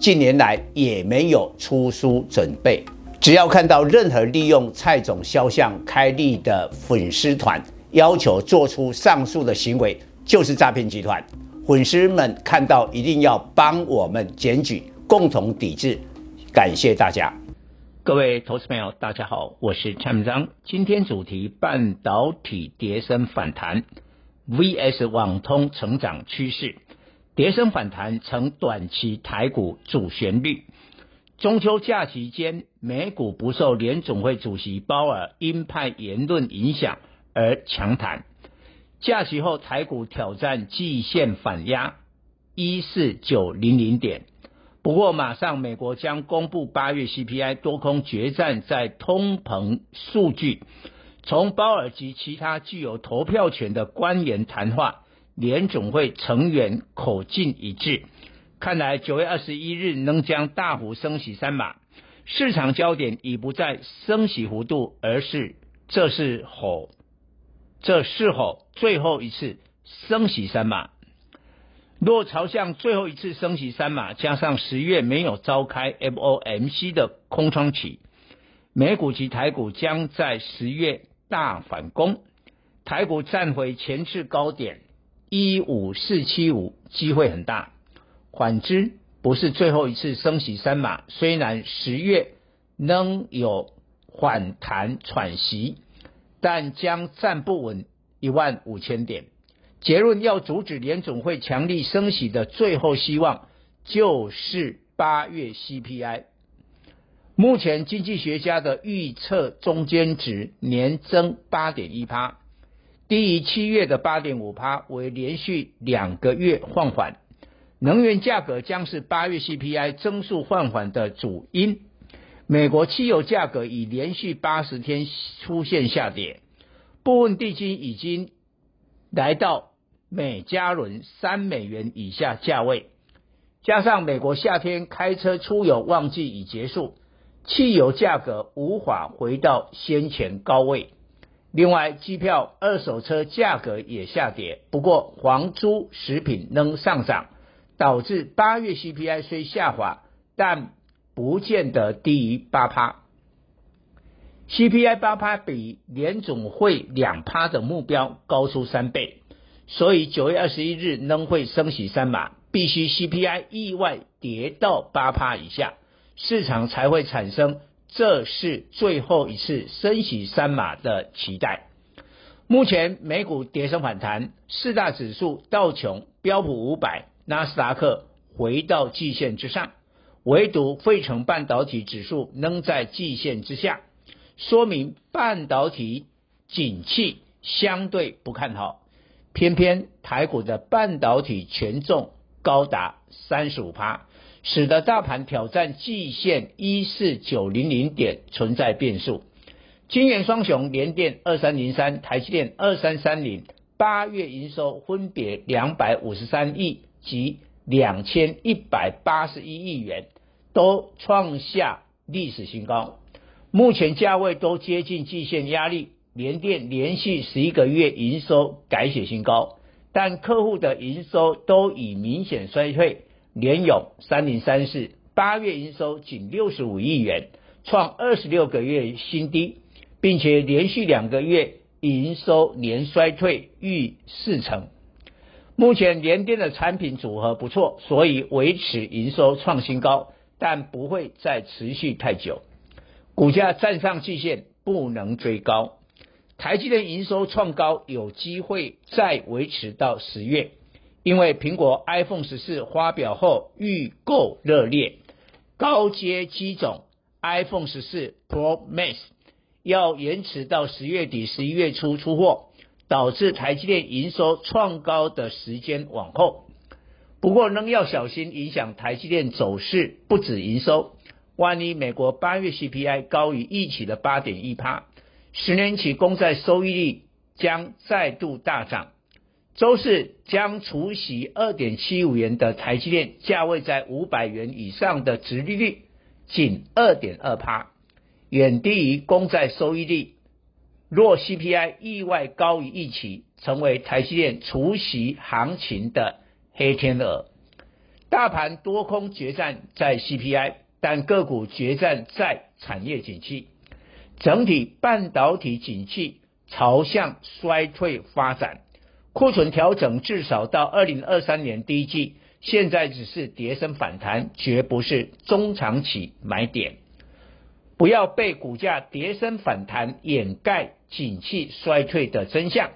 近年来也没有出书准备。只要看到任何利用蔡总肖像开立的粉丝团，要求做出上述的行为，就是诈骗集团。粉丝们看到一定要帮我们检举，共同抵制。感谢大家。各位投资朋友，大家好，我是蔡明章。今天主题：半导体跌升反弹，VS 网通成长趋势。跌深反弹成短期台股主旋律。中秋假期间，美股不受联总会主席鲍尔鹰派言论影响而强弹。假期后，台股挑战季线反压一四九零零点。不过，马上美国将公布八月 CPI 多空决战在通膨数据。从鲍尔及其他具有投票权的官员谈话，联总会成员口径一致。看来九月二十一日仍将大幅升息三码，市场焦点已不在升息幅度，而是这是否这是否最后一次升息三码。若朝向最后一次升息三码，加上十月没有召开 FOMC 的空窗期，美股及台股将在十月大反攻，台股站回前次高点一五四七五机会很大。反之，不是最后一次升息三码，虽然十月仍有反弹喘息，但将站不稳一万五千点。结论，要阻止联总会强力升息的最后希望，就是八月 CPI。目前经济学家的预测中间值年增八点一趴，低于七月的八点五趴，为连续两个月放缓。能源价格将是八月 CPI 增速放缓的主因。美国汽油价格已连续八十天出现下跌，部分地金已经来到。每加仑三美元以下价位，加上美国夏天开车出游旺季已结束，汽油价格无法回到先前高位。另外，机票、二手车价格也下跌，不过房租、食品仍上涨，导致八月 CPI 虽下滑，但不见得低于八趴。CPI 八趴比联总会两趴的目标高出三倍。所以九月二十一日仍会升息三码，必须 CPI 意外跌到八趴以下，市场才会产生这是最后一次升息三码的期待。目前美股跌升反弹，四大指数道琼、标普五百、纳斯达克回到季线之上，唯独费城半导体指数仍在季线之下，说明半导体景气相对不看好。偏偏台股的半导体权重高达三十五趴，使得大盘挑战季线一四九零零点存在变数。晶圆双雄联电二三零三、台积电二三三零，八月营收分别两百五十三亿及两千一百八十一亿元，都创下历史新高。目前价位都接近季线压力。联电连续十一个月营收改写新高，但客户的营收都已明显衰退。联咏三零三四八月营收仅六十五亿元，创二十六个月新低，并且连续两个月营收年衰退逾四成。目前联电的产品组合不错，所以维持营收创新高，但不会再持续太久。股价站上季线，不能追高。台积电营收创高，有机会再维持到十月，因为苹果 iPhone 十四发表后预购热烈，高阶机种 iPhone 十四 Pro Max 要延迟到十月底、十一月初出货，导致台积电营收创高的时间往后。不过仍要小心影响台积电走势，不止营收。万一美国八月 CPI 高于预期的八点一趴，十年期公债收益率将再度大涨。周四将除息二点七五元的台积电，价位在五百元以上的殖利率仅二点二趴，远低于公债收益率。若 CPI 意外高于预期，成为台积电除息行情的黑天鹅。大盘多空决战在 CPI，但个股决战在产业景气。整体半导体景气朝向衰退发展，库存调整至少到二零二三年第一季，现在只是跌升反弹，绝不是中长期买点。不要被股价跌升反弹掩盖景气衰退的真相。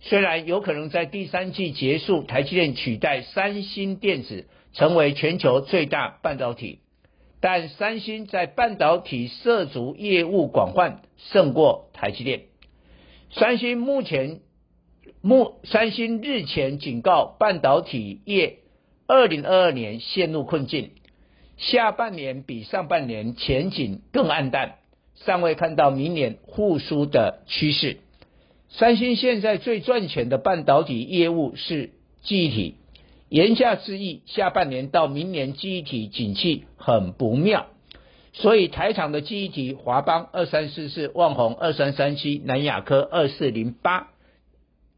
虽然有可能在第三季结束，台积电取代三星电子成为全球最大半导体，但三星在半导体涉足业务广泛，胜过台积电。三星目前目三星日前警告半导体业，二零二二年陷入困境。下半年比上半年前景更黯淡，尚未看到明年复苏的趋势。三星现在最赚钱的半导体业务是记忆体，言下之意，下半年到明年记忆体景气很不妙。所以台厂的记忆体，华邦二三四四、旺宏二三三七、南亚科二四零八、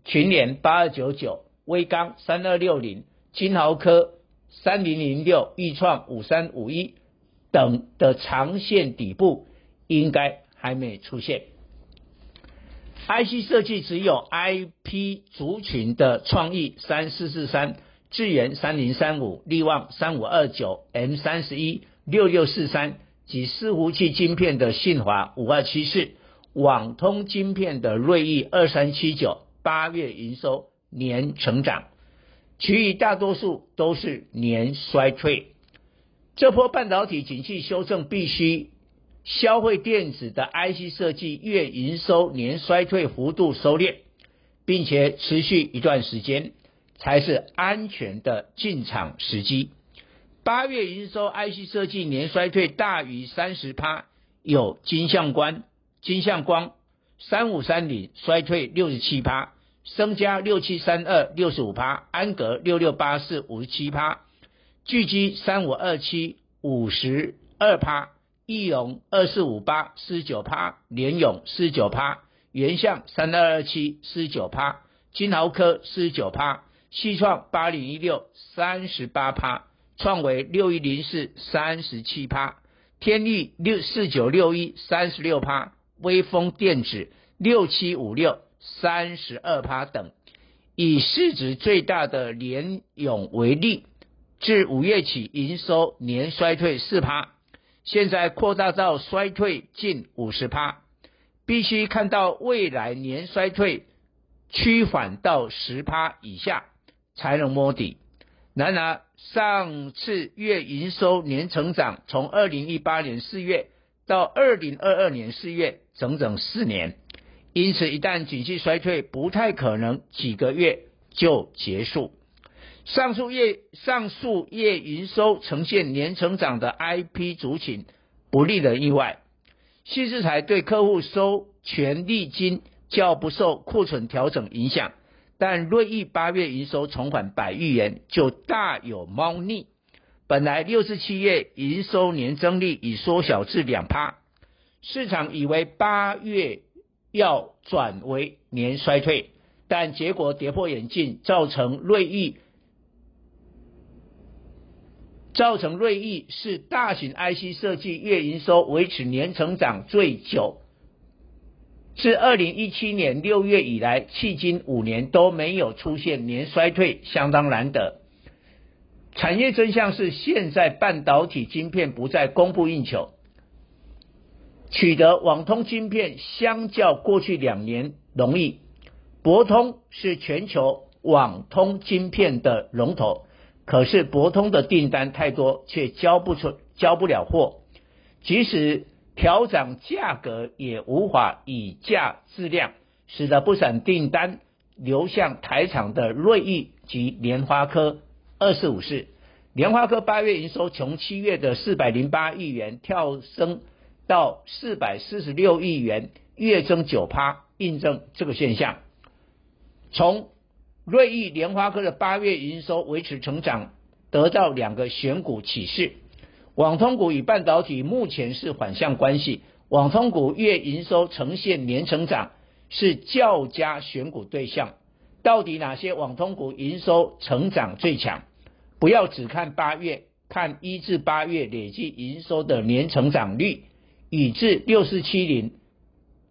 群联八二九九、威刚三二六零、金豪科。三零零六、钰创五三五一等的长线底部应该还没出现。IC 设计只有 IP 族群的创意三四四三、智源三零三五、力旺三五二九、M 三十一、六六四三及伺服器晶片的信华五二七四、网通晶片的瑞昱二三七九，八月营收年成长。其余大多数都是年衰退，这波半导体景气修正必须消费电子的 IC 设计月营收年衰退幅度收敛，并且持续一段时间，才是安全的进场时机。八月营收 IC 设计年衰退大于三十趴，有金相关、金相光三五三零衰退六十七趴。升佳六七三二六十五趴，安格六六八四五十七趴，聚基三五二七五十二趴，义隆二四五八四九趴，联咏四九趴，原相三二二七四九趴，金豪科四十九趴，西创八零一六三十八趴，创维六一零四三十七趴，天钰六四九六一三十六趴，威风电子六七五六。三十二趴等，以市值最大的联咏为例，自五月起营收年衰退四趴，现在扩大到衰退近五十趴，必须看到未来年衰退趋缓到十趴以下才能摸底。然而上次月营收年成长，从二零一八年四月到二零二二年四月，整整四年。因此，一旦景气衰退，不太可能几个月就结束。上述月上述月营收呈现年成长的 IP 族群，不令人意外。矽智财对客户收权利金较不受库存调整影响，但瑞昱八月营收重返百亿元就大有猫腻。本来六至七月营收年增率已缩小至两趴，市场以为八月。要转为年衰退，但结果跌破眼镜，造成瑞昱造成瑞昱是大型 IC 设计月营收维持年成长最久，自二零一七年六月以来，迄今五年都没有出现年衰退，相当难得。产业真相是，现在半导体晶片不再供不应求。取得网通晶片相较过去两年容易，博通是全球网通晶片的龙头，可是博通的订单太多，却交不出、交不了货，即使调涨价格也无法以价质量，使得不少订单流向台厂的瑞昱及联发科，二四五四。联发科八月营收从七月的四百零八亿元跳升到四百四十六亿元，月增九趴，印证这个现象。从瑞昱莲花科的八月营收维持成长，得到两个选股启示。网通股与半导体目前是反向关系，网通股月营收呈现年成长，是较佳选股对象。到底哪些网通股营收成长最强？不要只看八月，看一至八月累计营收的年成长率，以至六四七零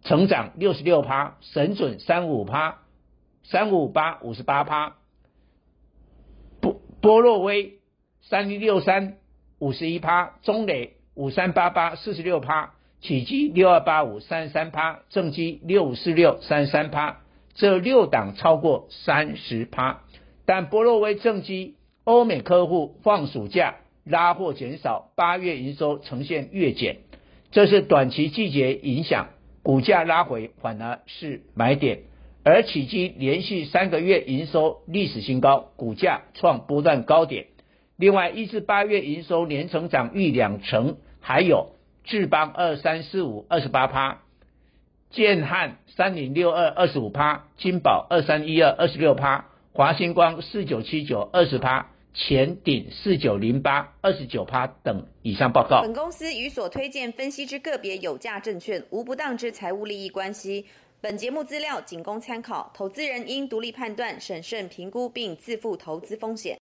成长六十六趴，神准三五趴，三五八五十八趴，波波洛威三一六三五十一趴，中磊五三八八四十六趴，启碁六二八五三三趴，正基六五四六三三趴，这六档超过三十趴，但波洛威正基。欧美客户放暑假，拉货减少，八月营收呈现月减，这是短期季节影响，股价拉回反而是买点。而迄今连续三个月营收历史新高，股价创波段高点。另外，一至八月营收年成长逾两成，还有智邦二三四五二十八趴，建汉三零六二二十五趴，金宝二三一二二十六趴，华星光四九七九二十趴。前顶四九零八二十九趴等以上报告。本公司与所推荐分析之个别有价证券无不当之财务利益关系。本节目资料仅供参考，投资人应独立判断、审慎评估并自负投资风险。